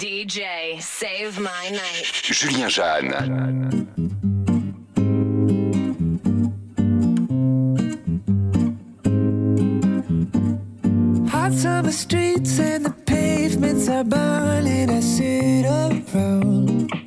DJ, save my night. Julien Jeanne. Hot summer streets and the pavements are burning. I sit around.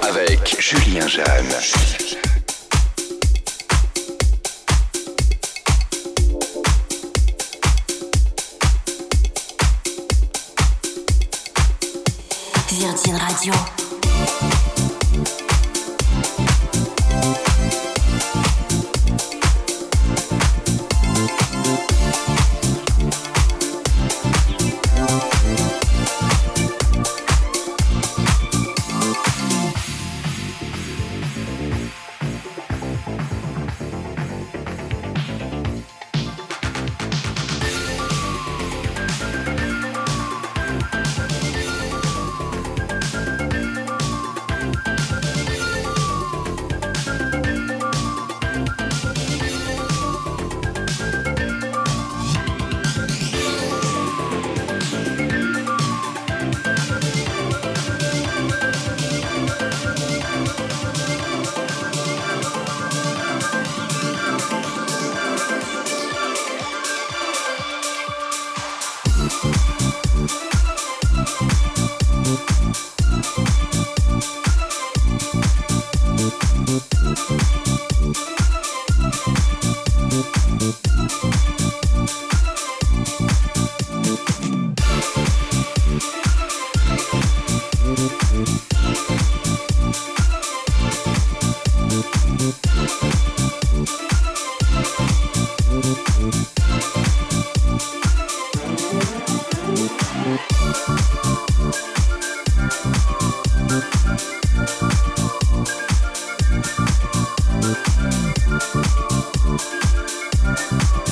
Avec Julien Jeanne. Virgin Radio.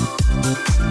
Thank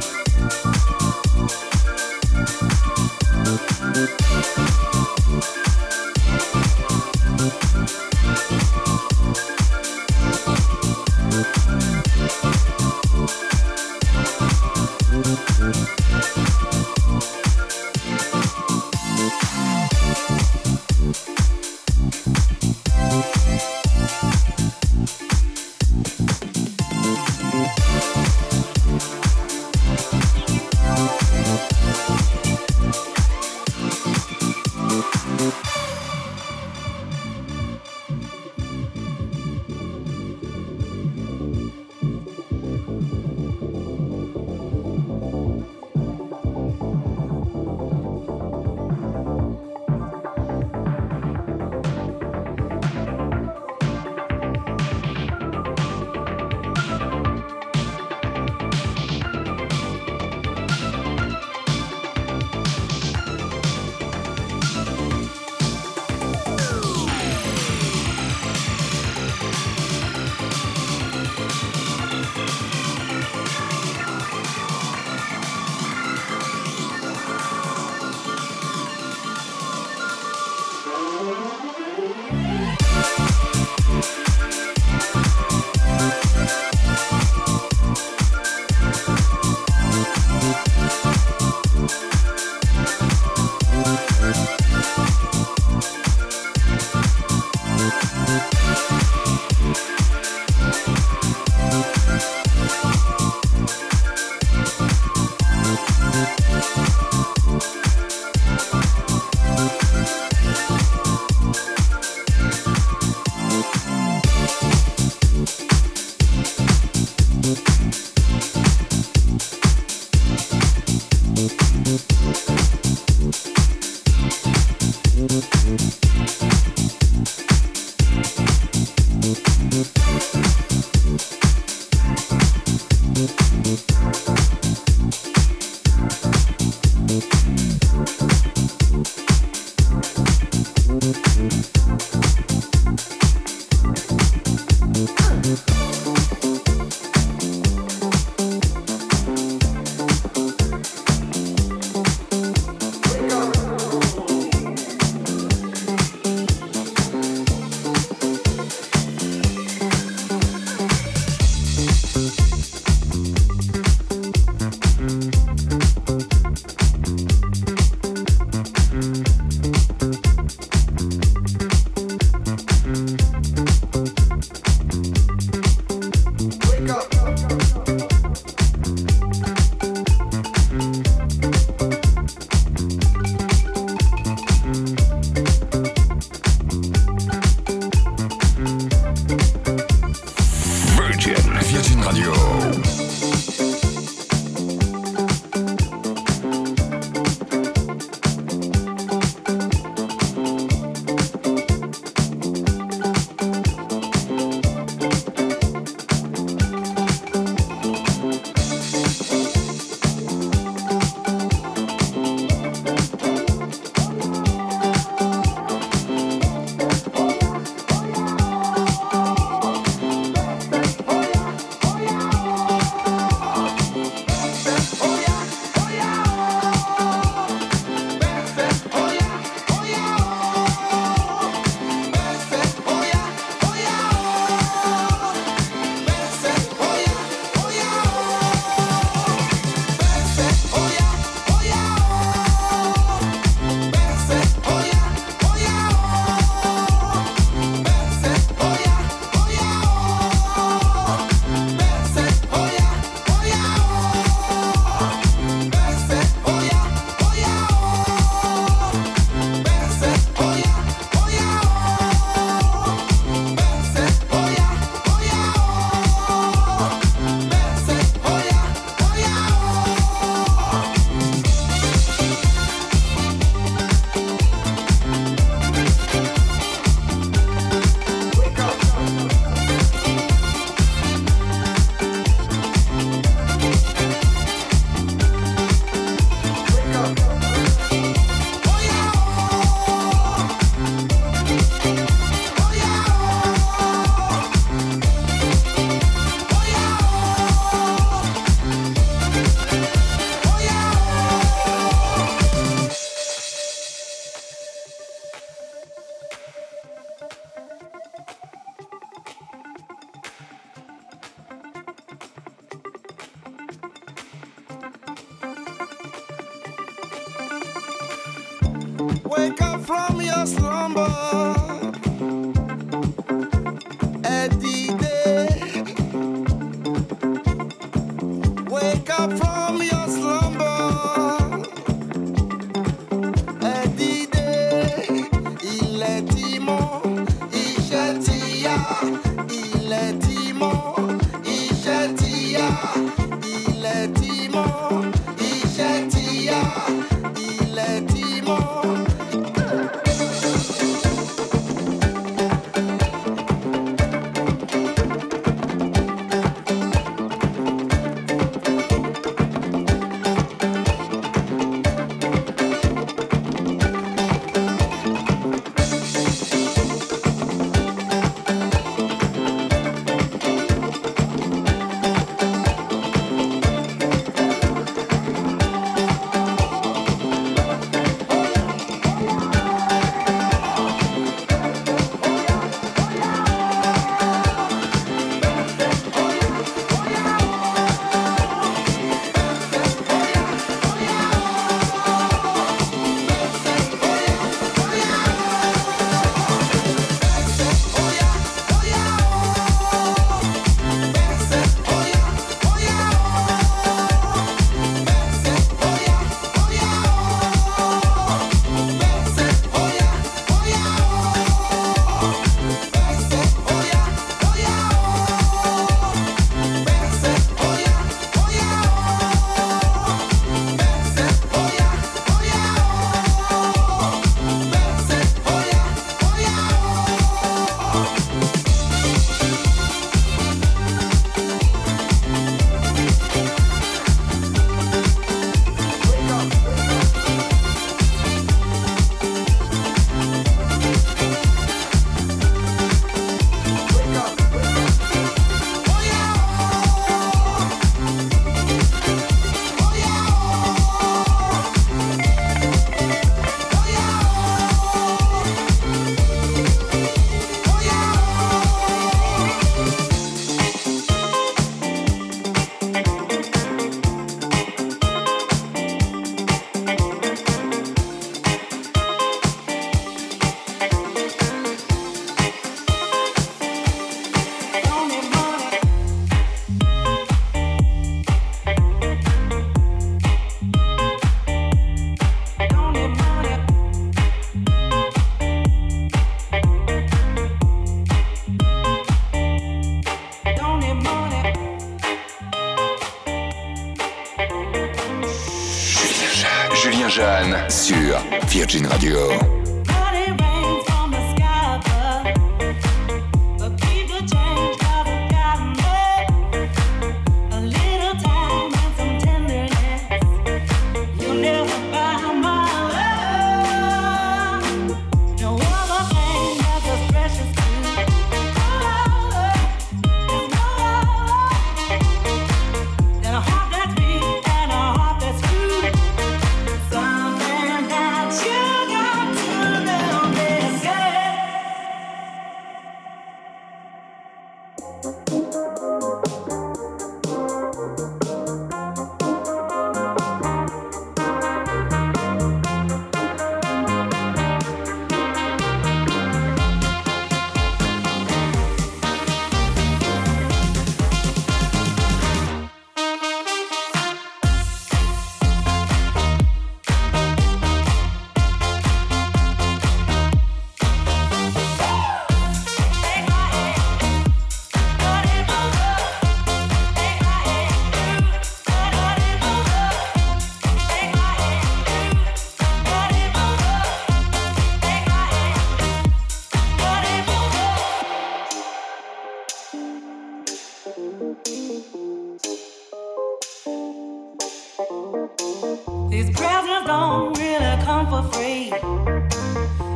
These presents don't really come for free.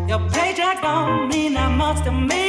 Your paycheck don't mean that much to me.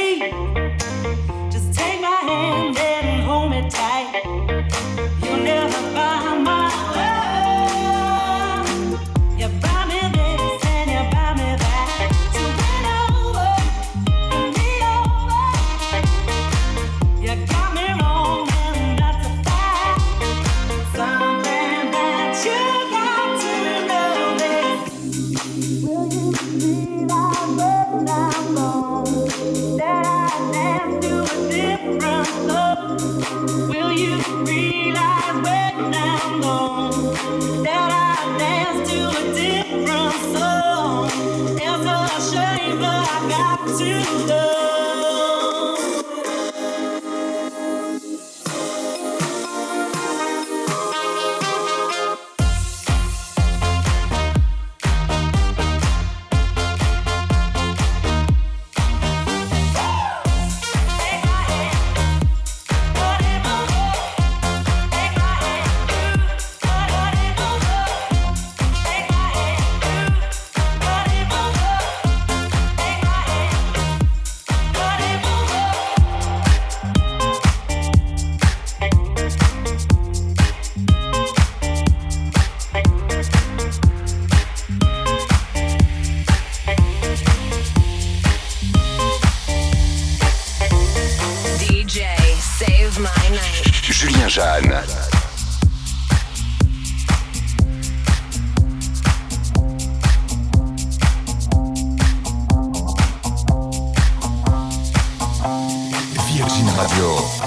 Radio.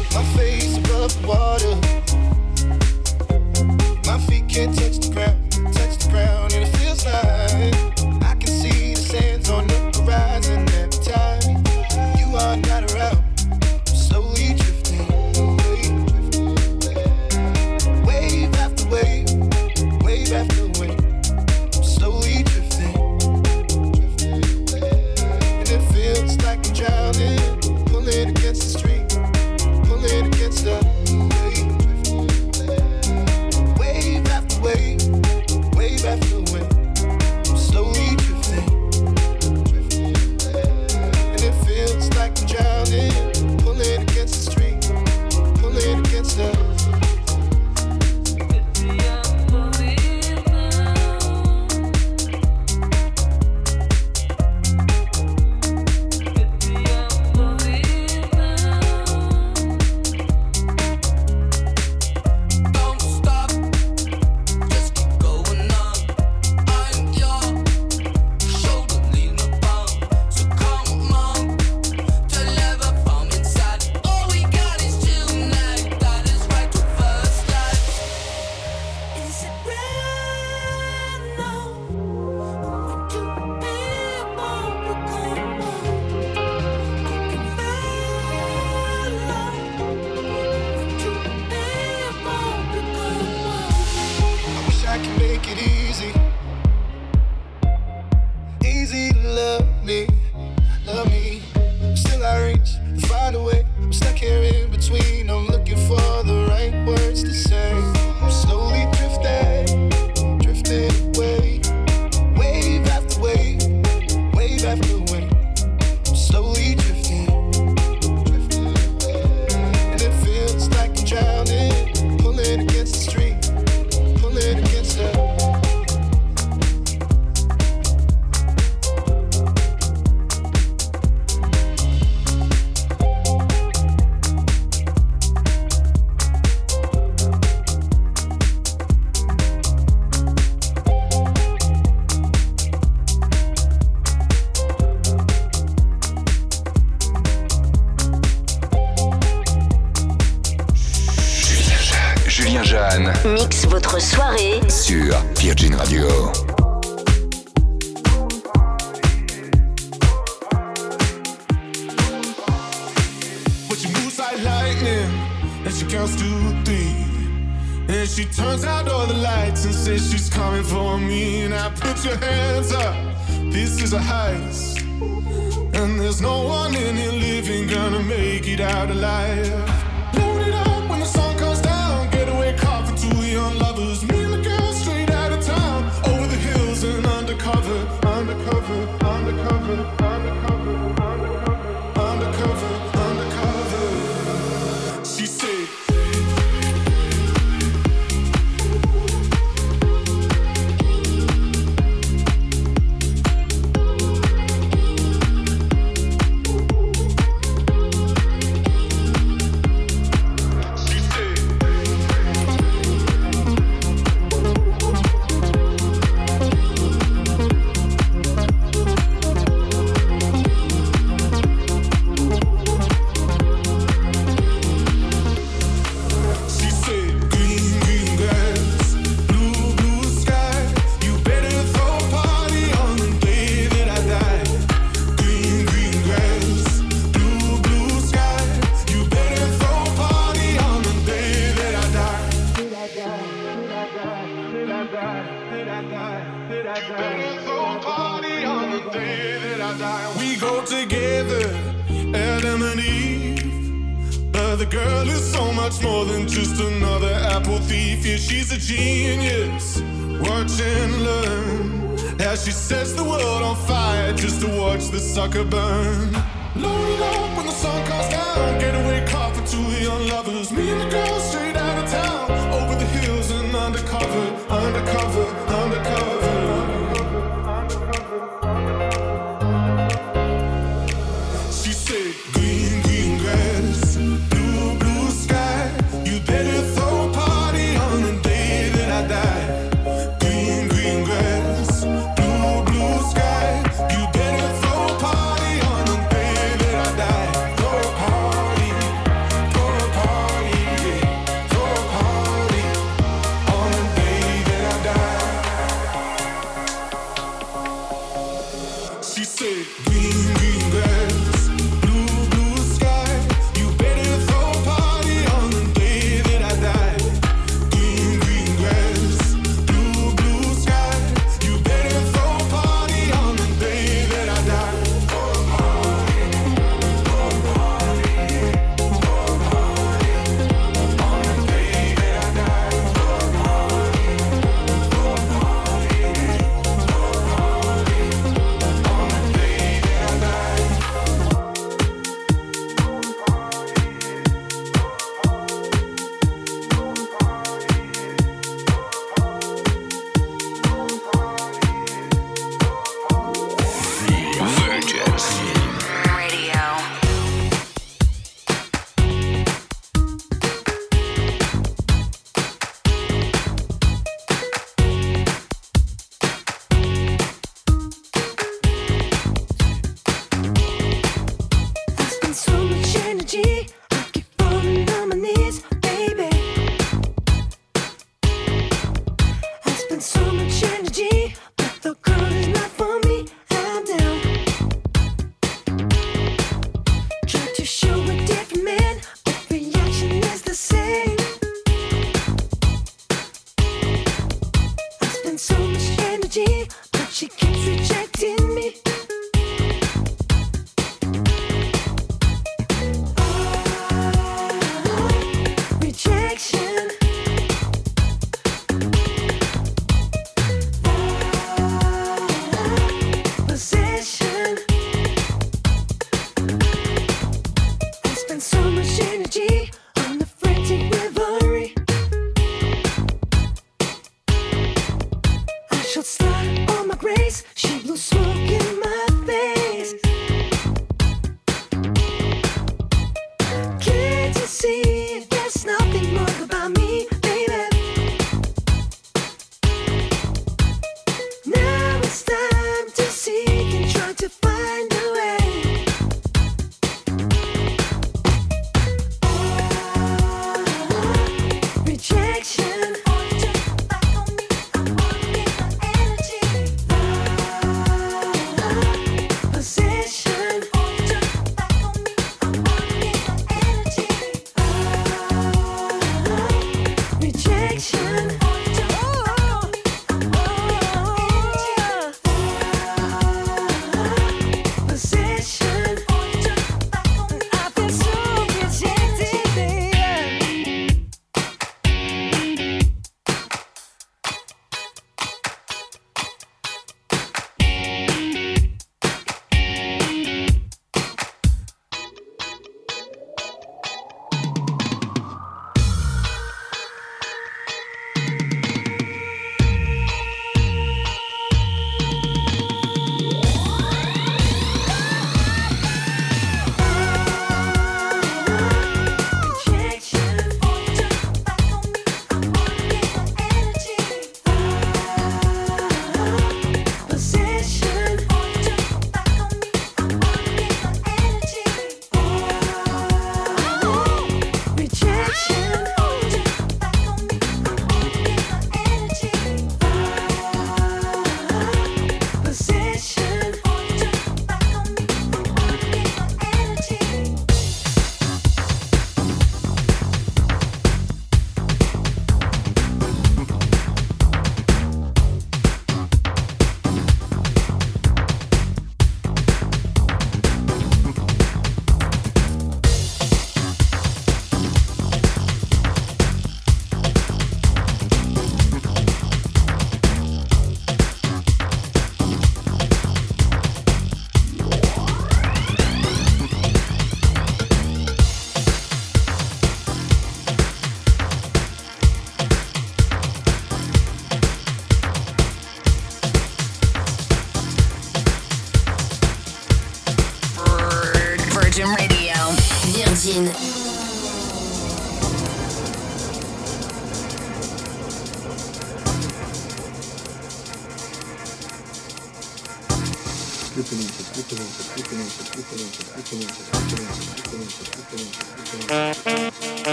my face above water. My feet can't touch the ground, touch the ground, and it feels like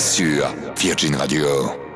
sur Virgin Radio.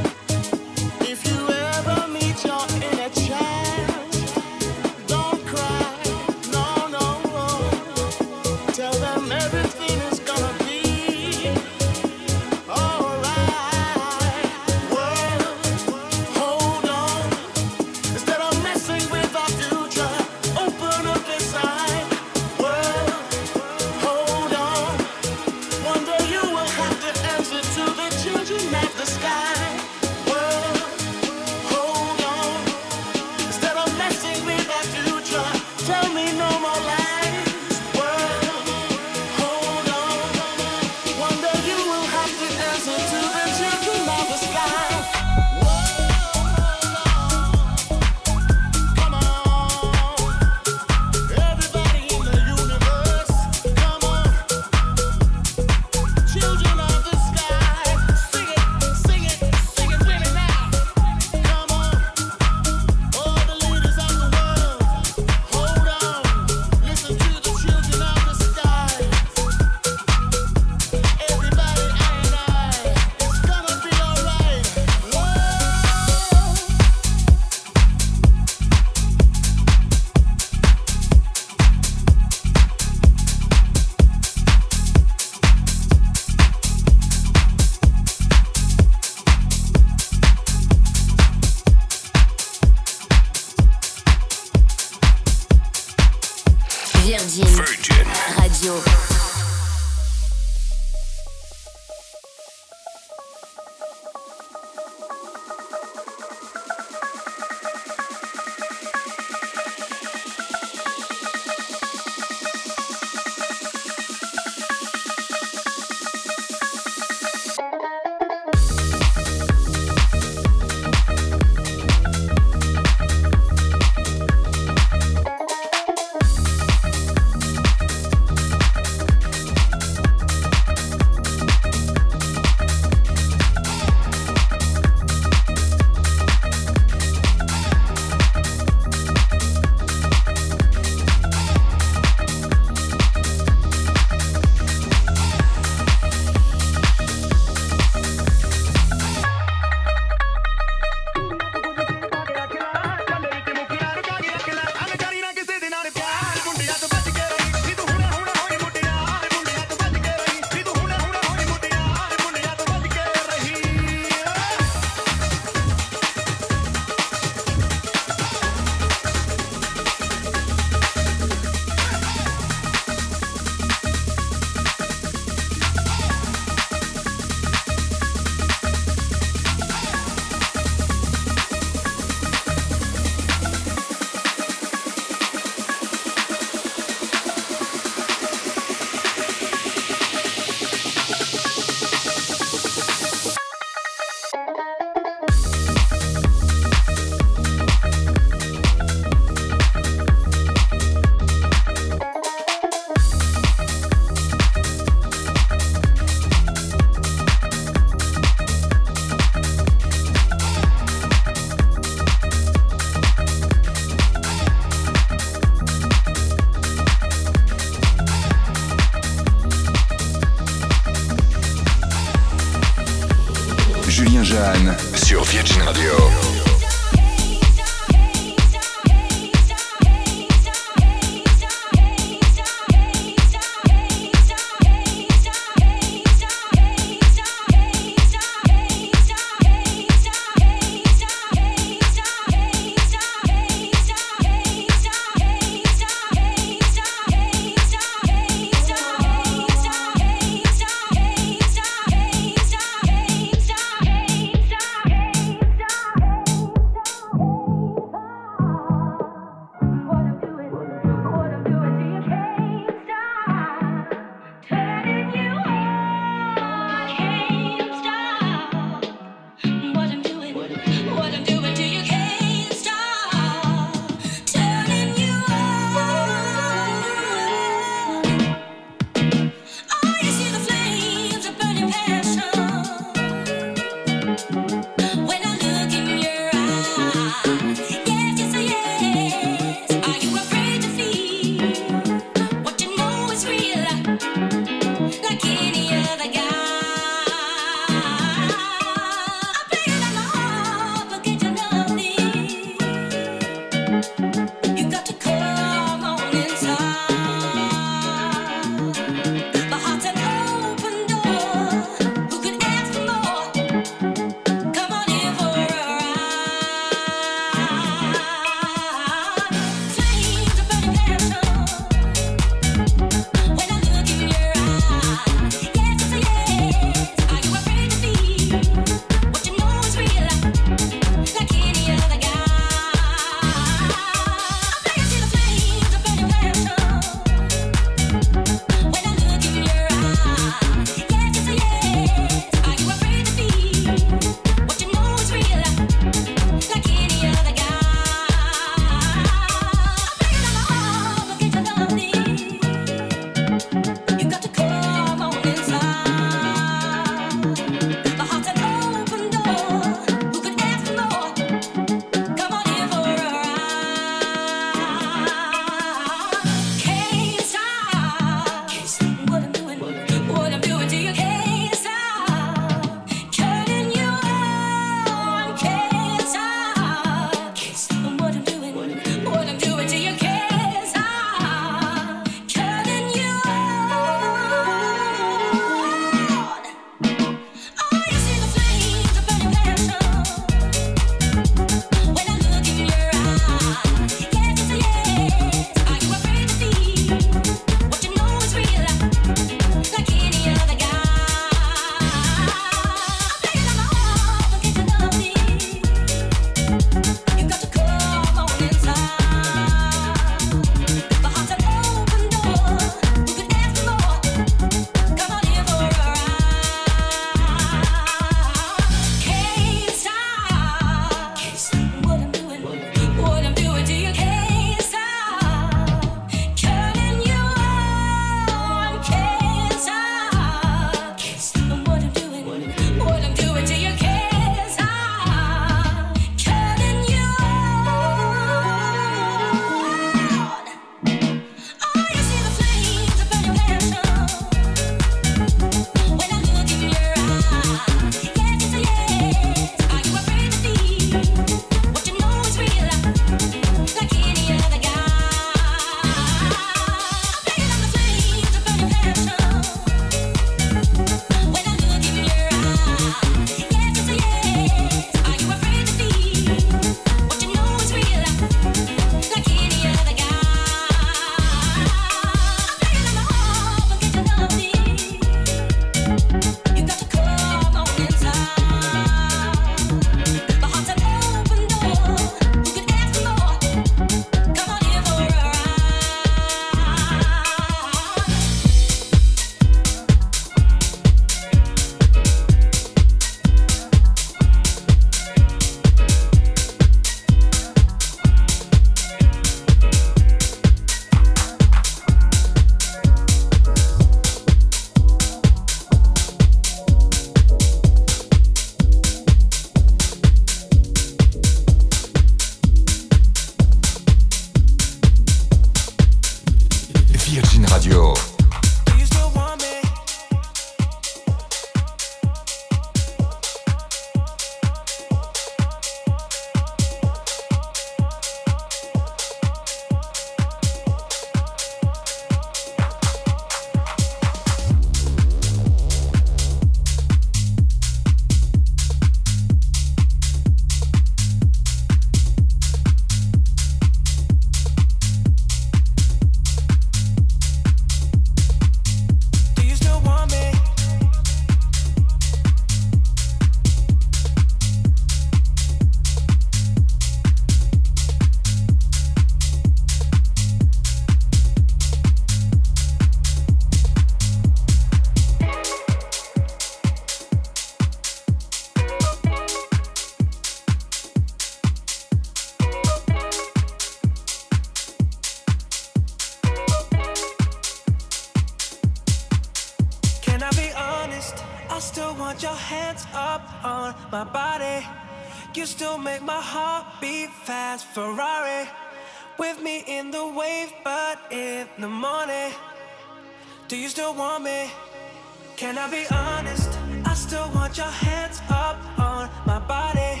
Can I be honest? I still want your hands up on my body.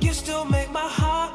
You still make my heart.